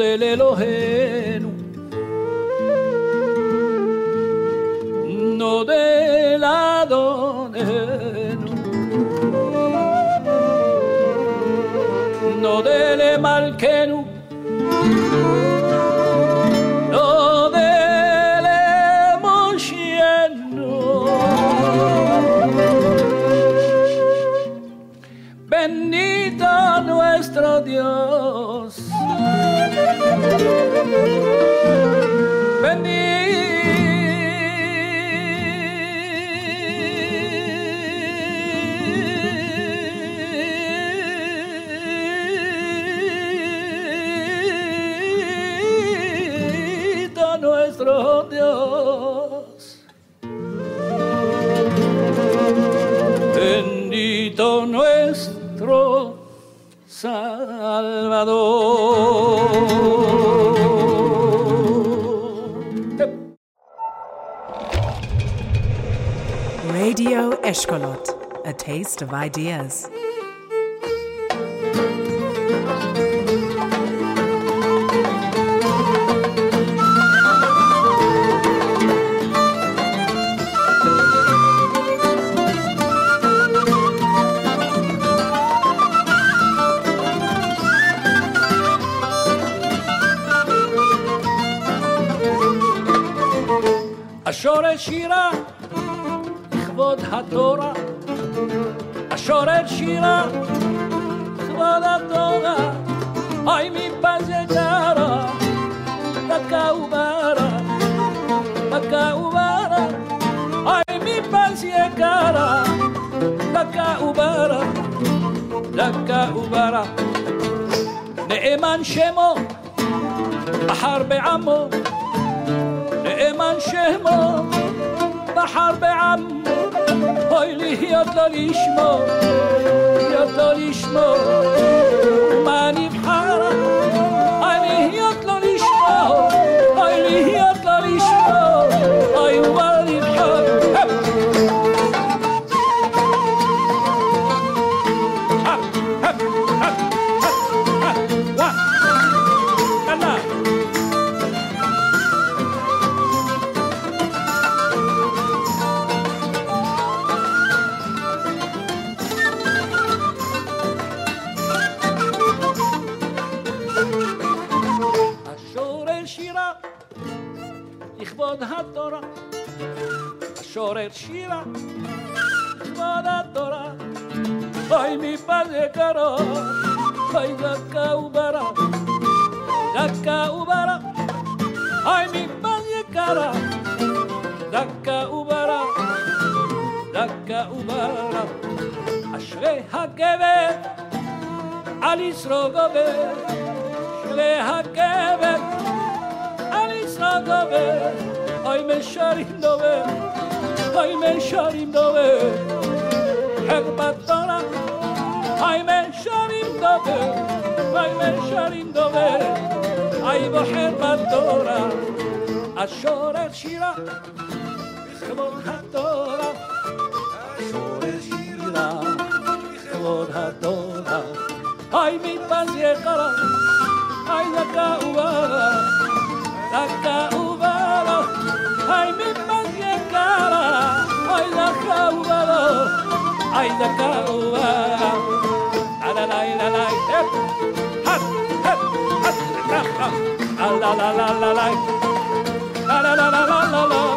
Del Elohenu, no del Adonenu, no del Malkenu, nuestro Salvador. Radio Eshkolot, a taste of ideas. השורש שירה לכבוד התורה. השורש שירה לכבוד התורה. אוי מפזה קרה דקה וברה דקה וברה. אוי מפזה קרה דקה וברה דקה וברה. נאמן שמו בחר בעמו من شهما بحر به عم هایلی یاد داریش ما یاد داریش ما. معنی mi panzie kara ai ay la ubara la ka ay mi panzie kara ai ay la ubara ay da ka ubara la la la la la hep hat hep hat la la la la la la la la la la la la la.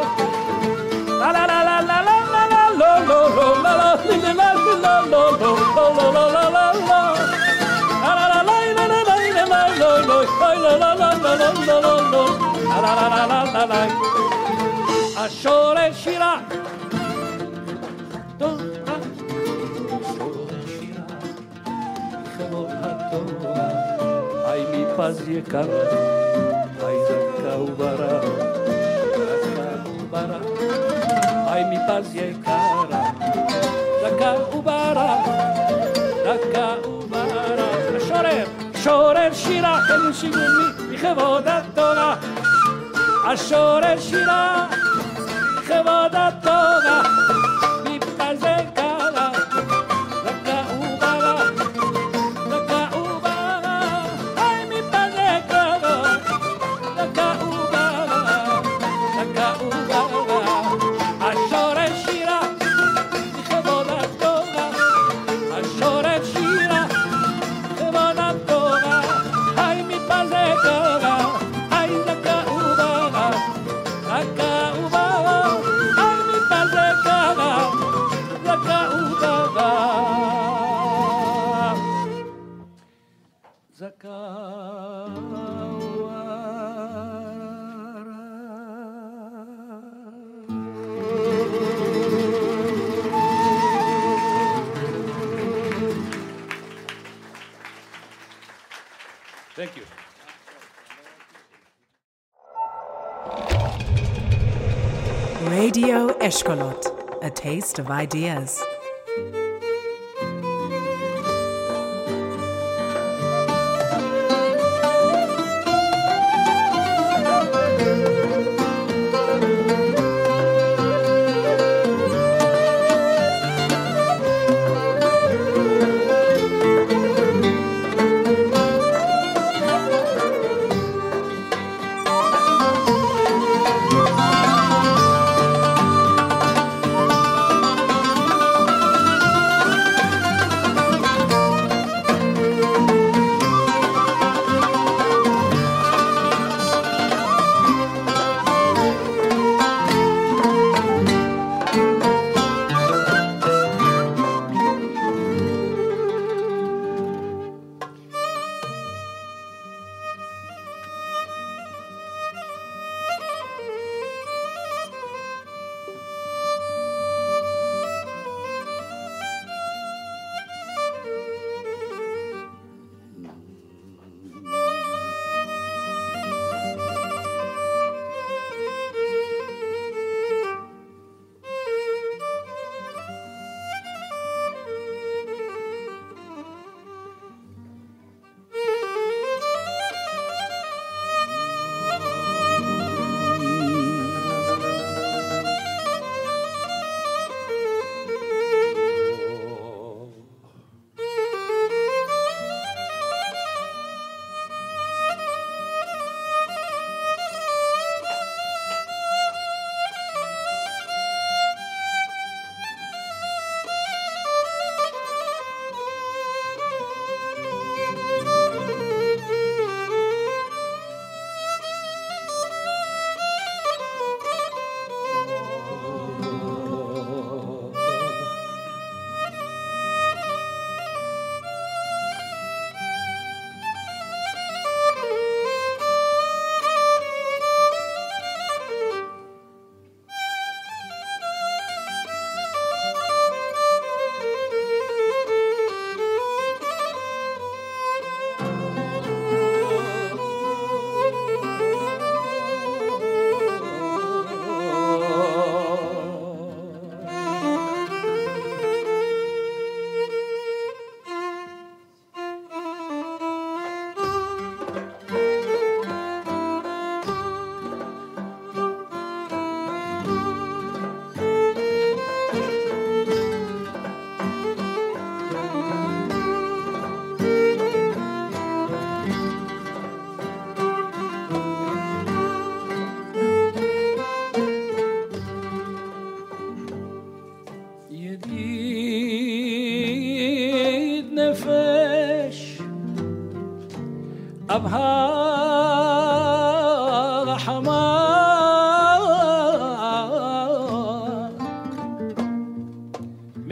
עליי. השורש שירה. Ai mi fazia cara, ai zacaubara, zacaubara, ai mi fazia cara, zacaubara, zacaubara, chorer, chorer, shira, que não segure-me. از شورشی را خواده Eshkolot, a taste of ideas.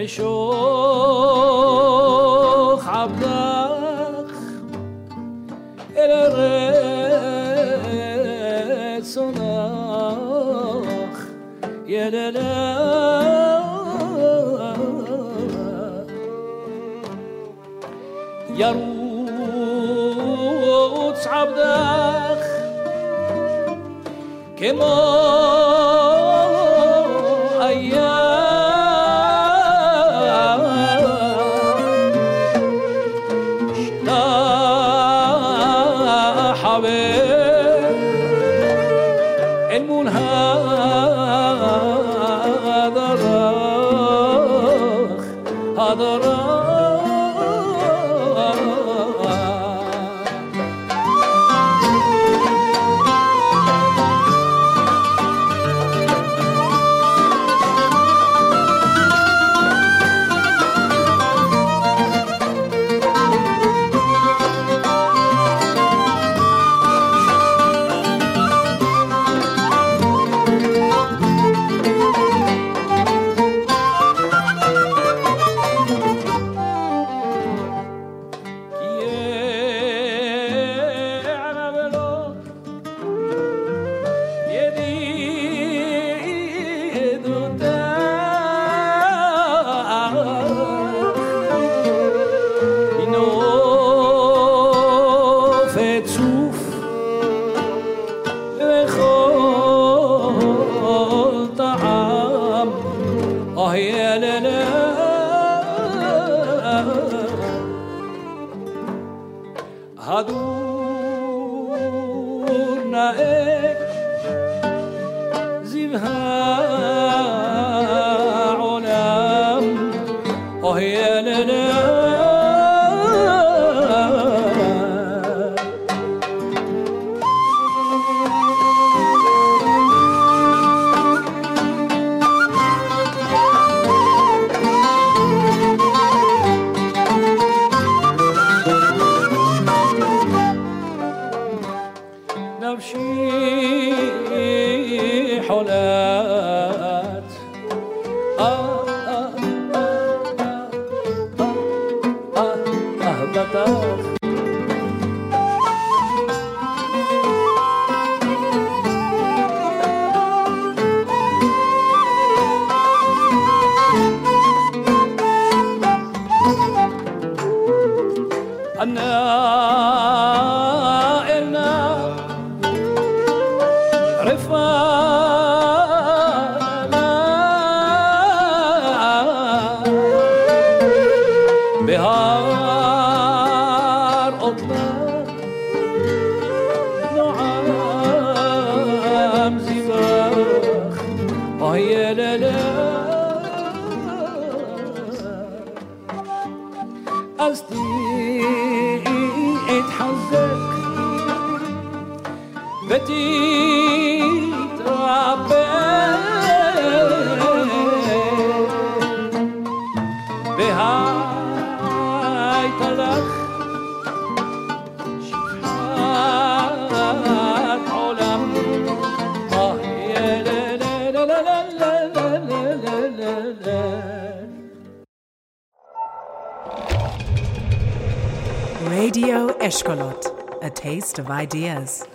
Sure. Of ideas.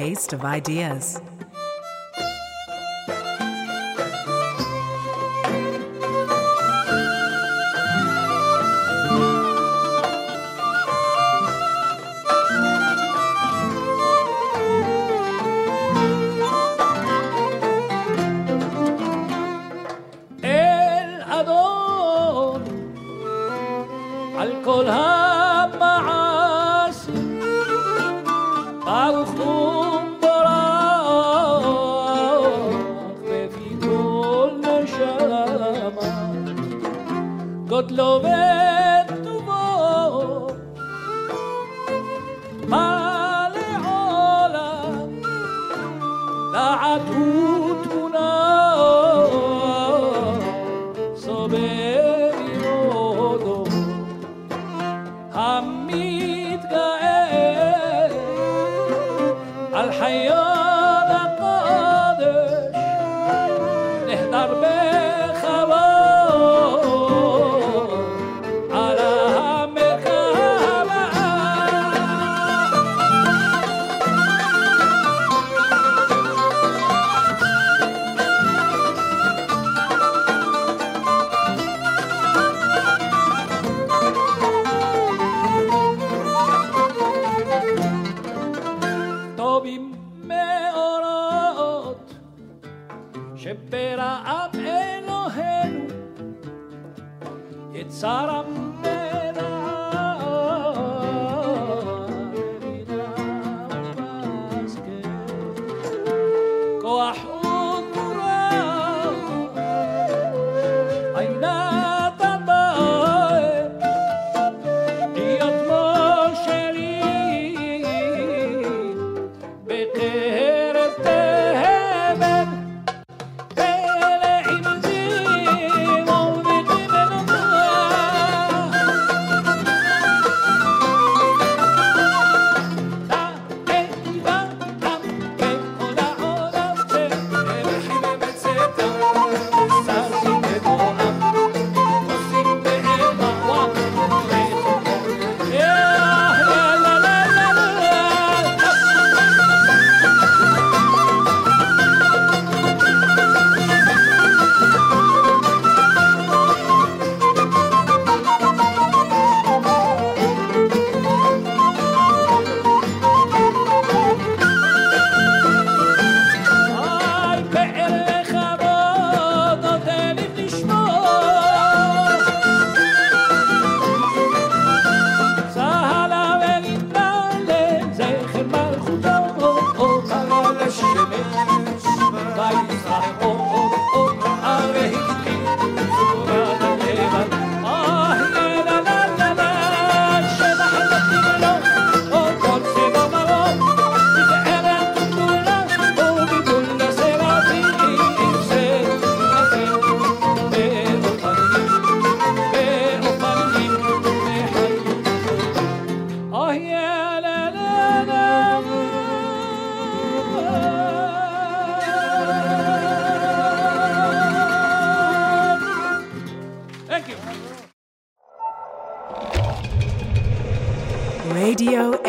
Taste of ideas.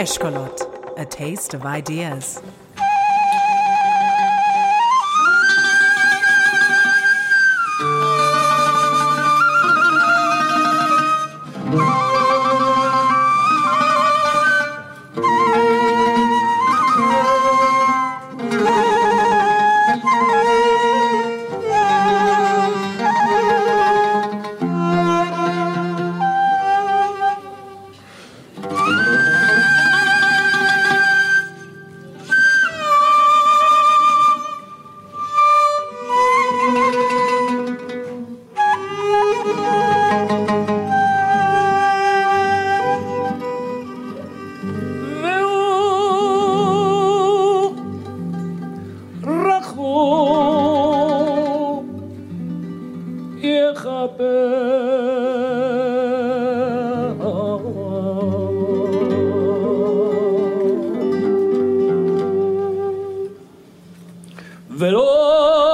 Eshkolot, a taste of ideas. ולא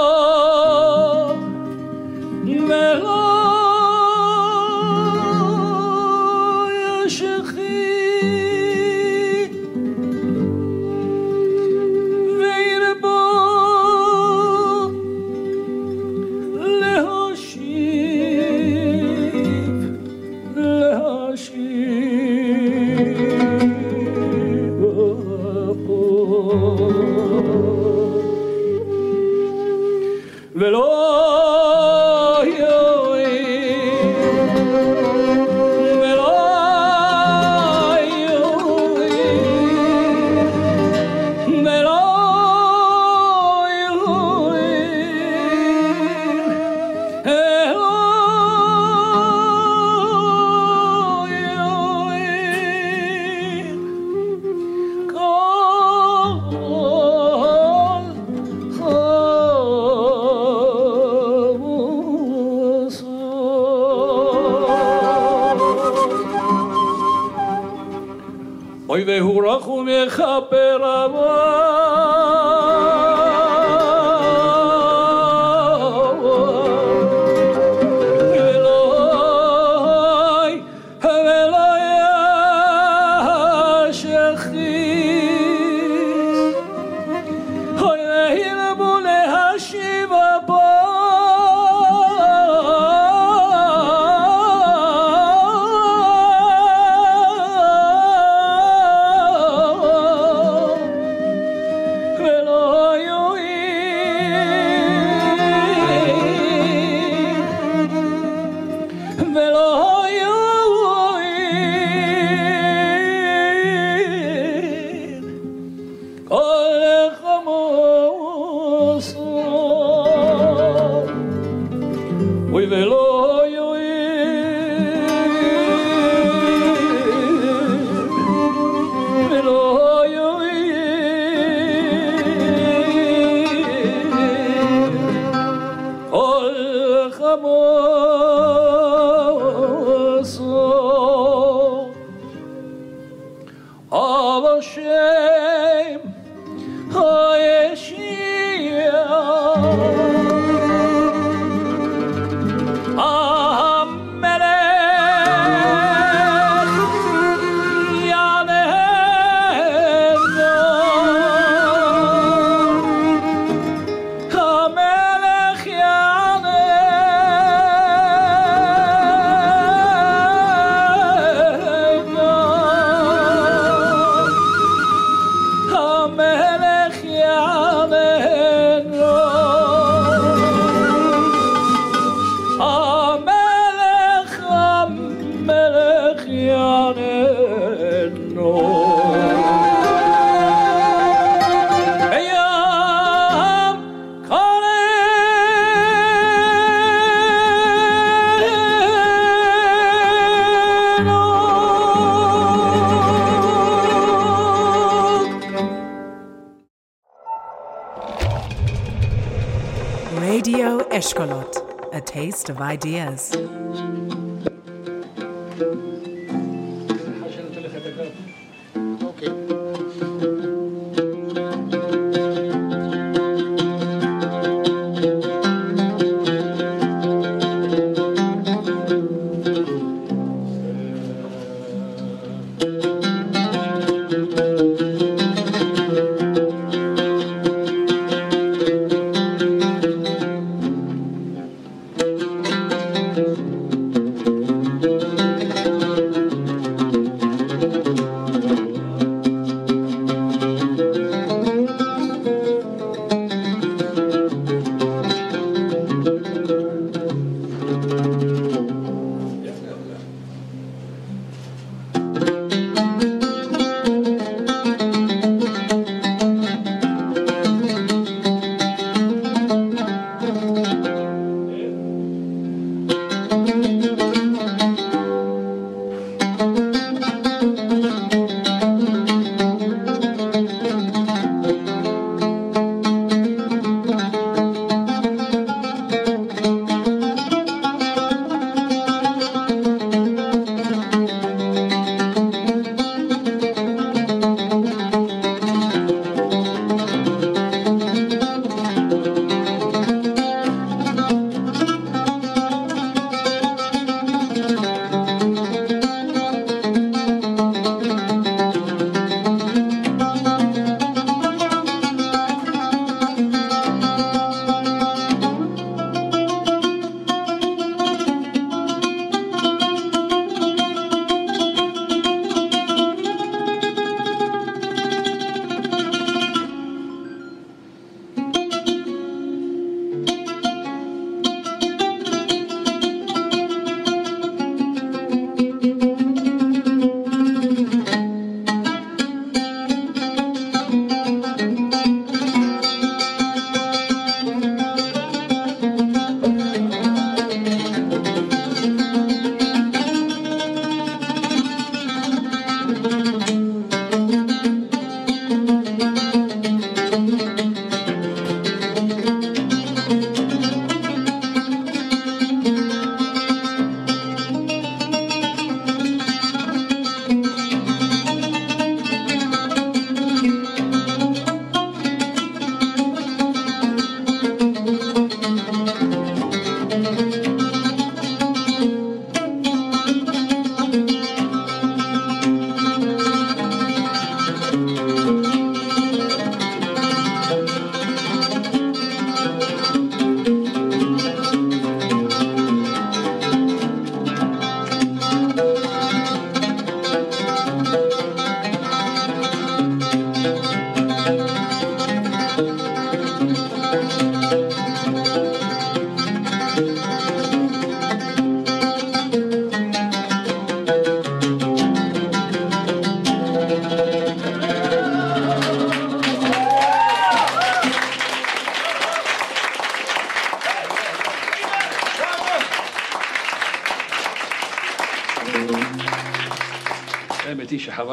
of ideas.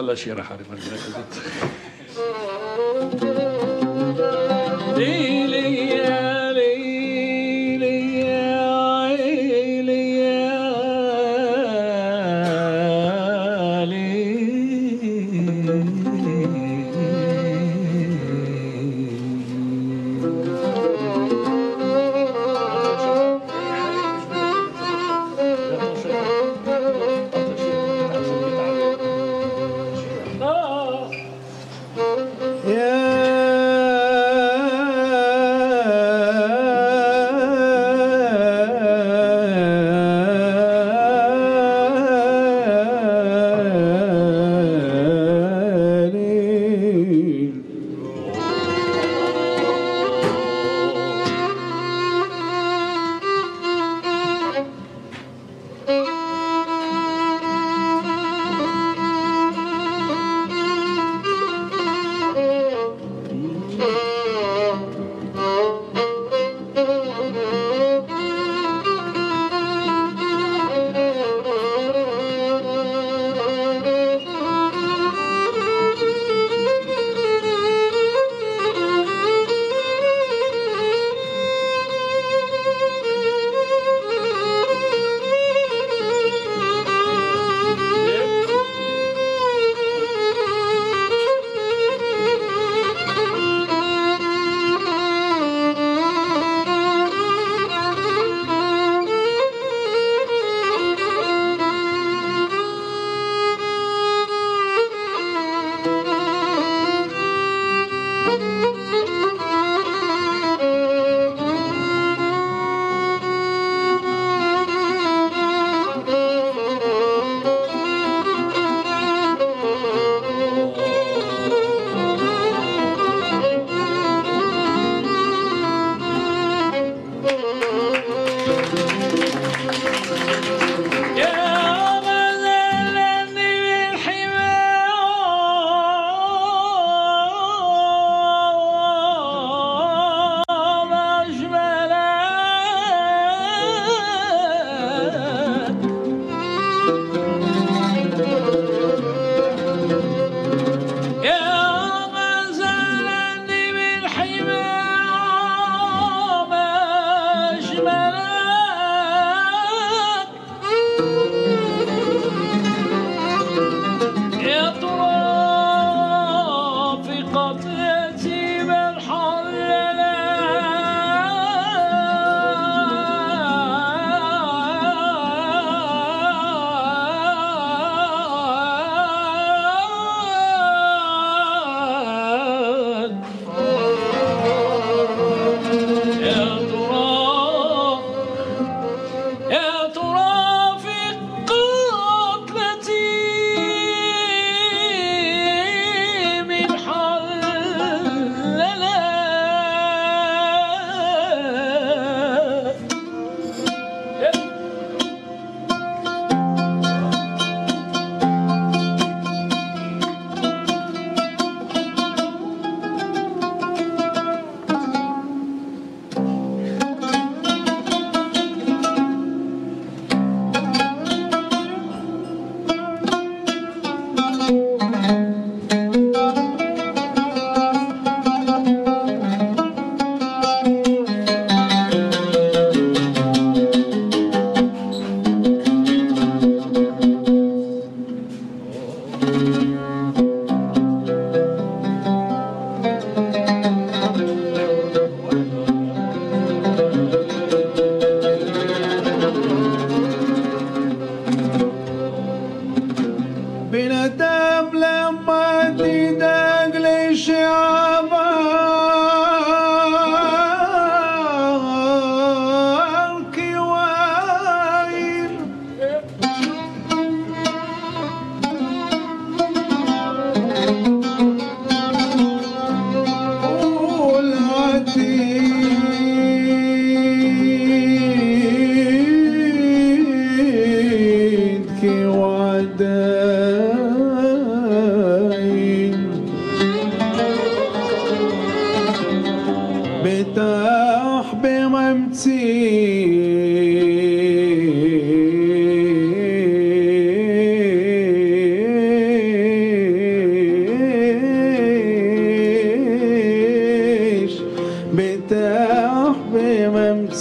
الله شي راح أعرف.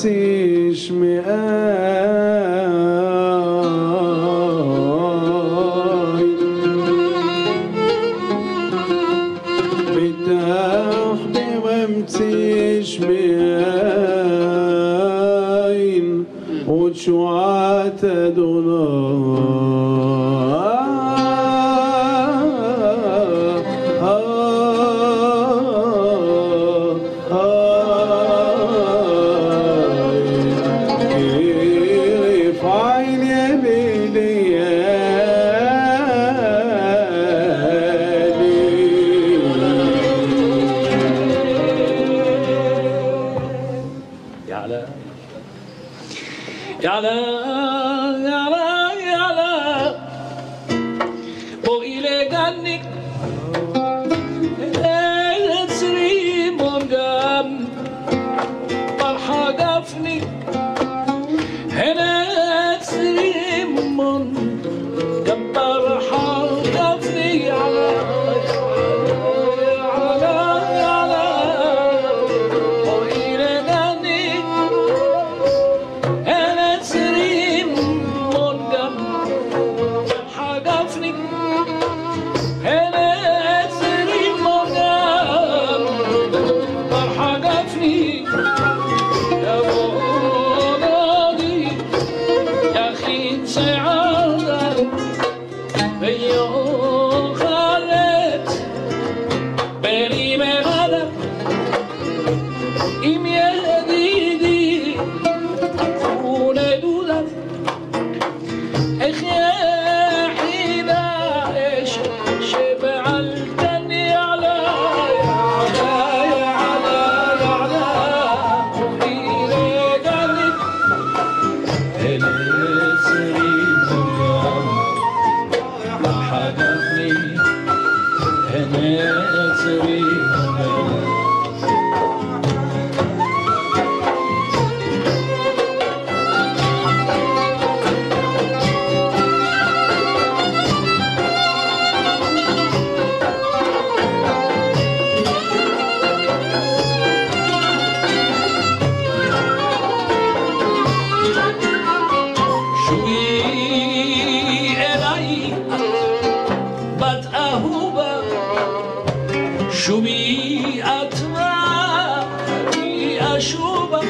Francisco شوي أترى أشوبة